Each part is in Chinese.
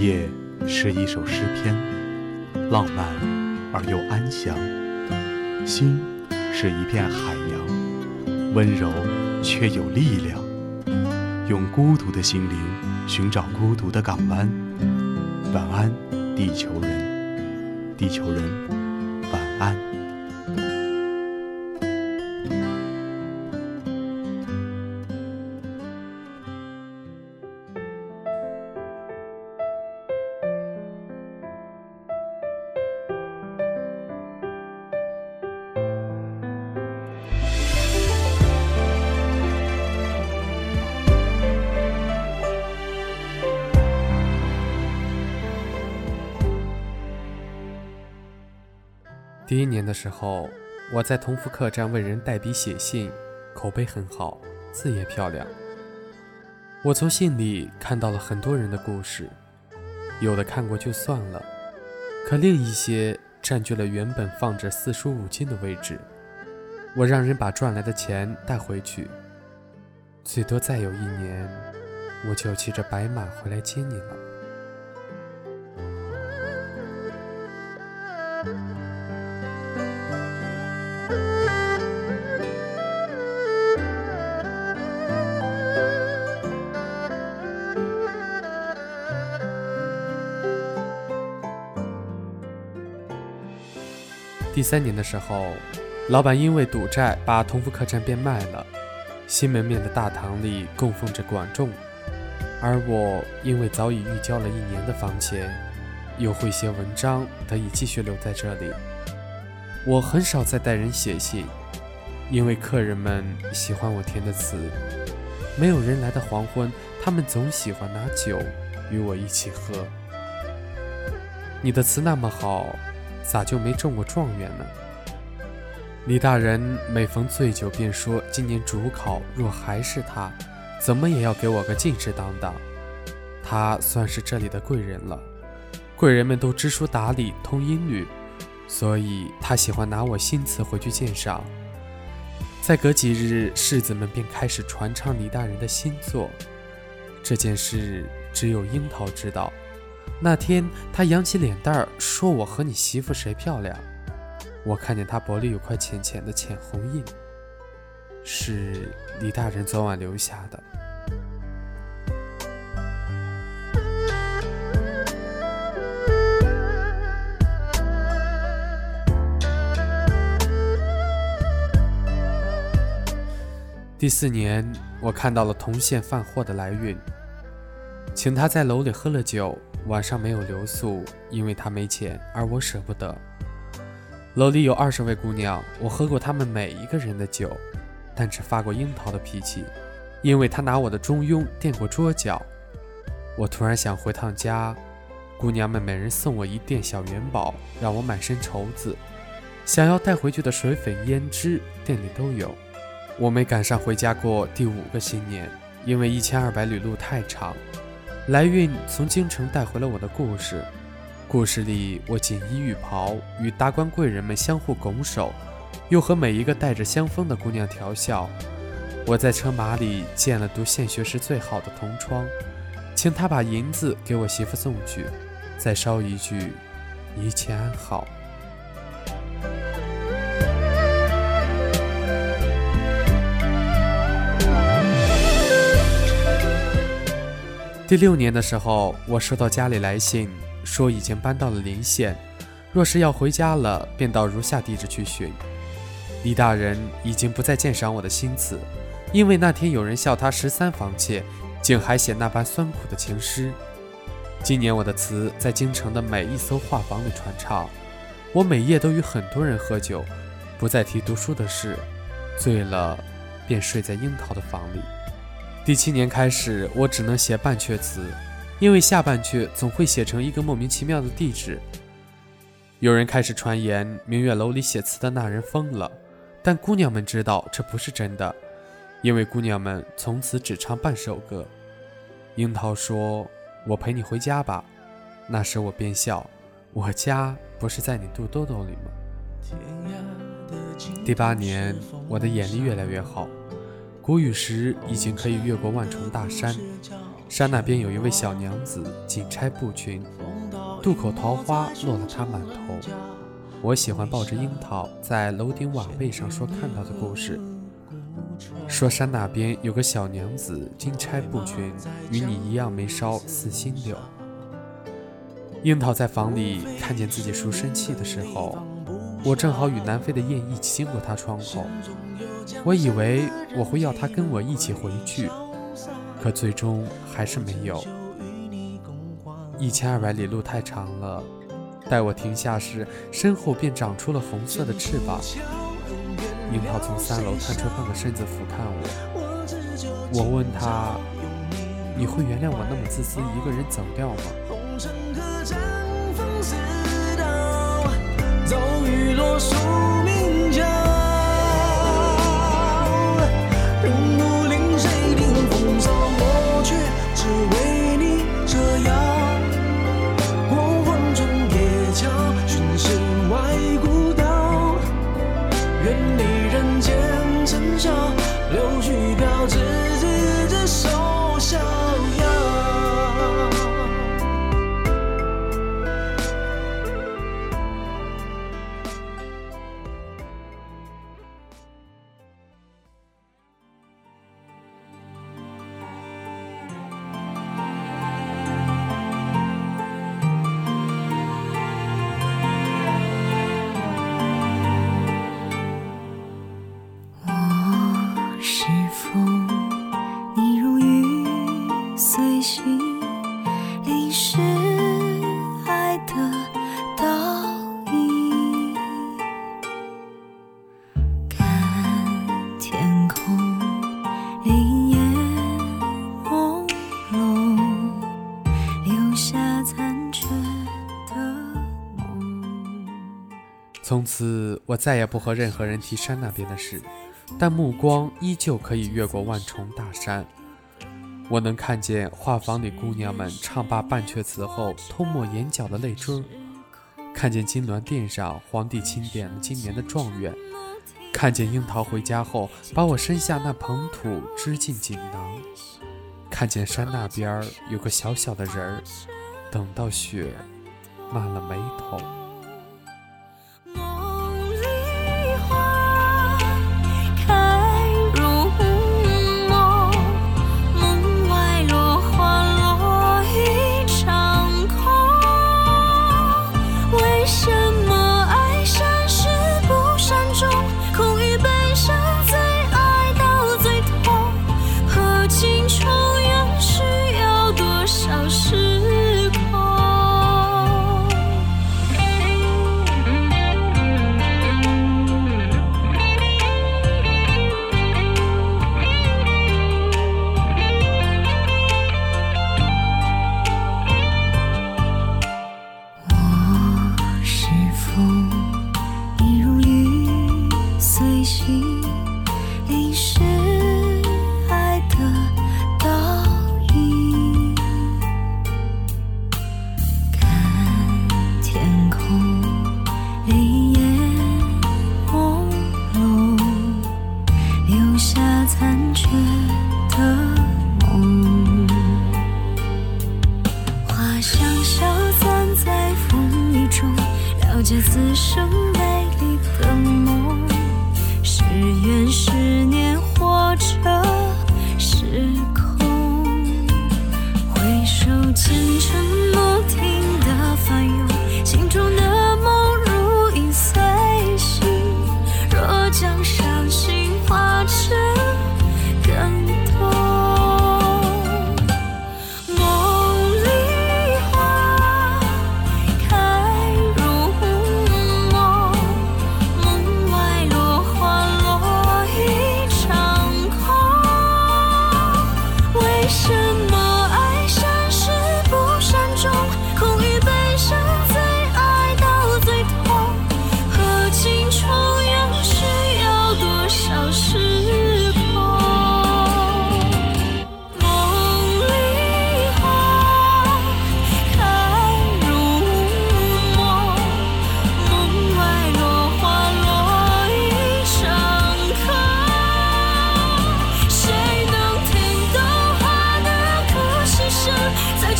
夜是一首诗篇，浪漫而又安详；心是一片海洋，温柔却有力量。用孤独的心灵寻找孤独的港湾。晚安，地球人，地球人，晚安。第一年的时候，我在同福客栈为人代笔写信，口碑很好，字也漂亮。我从信里看到了很多人的故事，有的看过就算了，可另一些占据了原本放着四书五经的位置。我让人把赚来的钱带回去，最多再有一年，我就骑着白马回来接你了。第三年的时候，老板因为赌债把同福客栈变卖了。西门面的大堂里供奉着管仲，而我因为早已预交了一年的房钱，又会写文章，得以继续留在这里。我很少再带人写信，因为客人们喜欢我填的词。没有人来的黄昏，他们总喜欢拿酒与我一起喝。你的词那么好。咋就没中过状元呢？李大人每逢醉酒便说：“今年主考若还是他，怎么也要给我个进士当当。”他算是这里的贵人了，贵人们都知书达理，通音律，所以他喜欢拿我新词回去鉴赏。再隔几日，世子们便开始传唱李大人的新作。这件事只有樱桃知道。那天，他扬起脸蛋儿说：“我和你媳妇谁漂亮？”我看见他脖里有块浅浅的浅红印，是李大人昨晚留下的。第四年，我看到了同县贩货的来运，请他在楼里喝了酒。晚上没有留宿，因为他没钱，而我舍不得。楼里有二十位姑娘，我喝过她们每一个人的酒，但只发过樱桃的脾气，因为她拿我的中庸垫过桌角。我突然想回趟家，姑娘们每人送我一垫小元宝，让我满身绸子，想要带回去的水粉胭脂，店里都有。我没赶上回家过第五个新年，因为一千二百里路太长。来运从京城带回了我的故事，故事里我锦衣玉袍，与达官贵人们相互拱手，又和每一个带着香风的姑娘调笑。我在车马里见了读县学时最好的同窗，请他把银子给我媳妇送去，再捎一句一切安好。第六年的时候，我收到家里来信，说已经搬到了临县，若是要回家了，便到如下地址去寻。李大人已经不再鉴赏我的新词，因为那天有人笑他十三房妾，竟还写那般酸苦的情诗。今年我的词在京城的每一艘画舫里传唱，我每夜都与很多人喝酒，不再提读书的事，醉了便睡在樱桃的房里。第七年开始，我只能写半阙词，因为下半阙总会写成一个莫名其妙的地址。有人开始传言明月楼里写词的那人疯了，但姑娘们知道这不是真的，因为姑娘们从此只唱半首歌。樱桃说：“我陪你回家吧。”那时我便笑：“我家不是在你肚兜兜里吗？”第八年，我的眼力越来越好。谷雨时已经可以越过万重大山，山那边有一位小娘子，锦钗布裙，渡口桃花落了她满头。我喜欢抱着樱桃在楼顶瓦背上说看到的故事，说山那边有个小娘子，金钗布裙，与你一样眉梢似新柳。樱桃在房里看见自己叔生气的时候，我正好与南飞的雁一起经过她窗口，我以为我会要他跟我一起回去，可最终还是没有。一千二百里路太长了。待我停下时，身后便长出了红色的翅膀。樱桃从三楼探出半个身子俯瞰我，我问他：“你会原谅我那么自私，一个人走掉吗？”从此，我再也不和任何人提山那边的事，但目光依旧可以越过万重大山。我能看见画舫里姑娘们唱罢半阙词后，偷抹眼角的泪珠；看见金銮殿上皇帝钦点了今年的状元；看见樱桃回家后，把我身下那捧土织进锦囊；看见山那边有个小小的人儿，等到雪漫了眉头。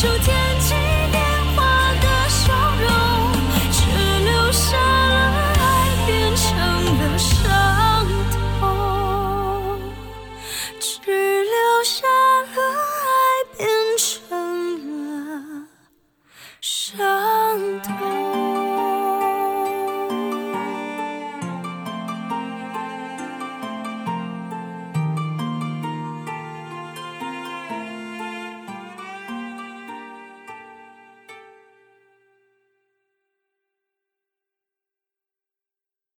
就天际变化的笑容，只留下了爱，变成了伤痛。只留下了爱，变成了伤。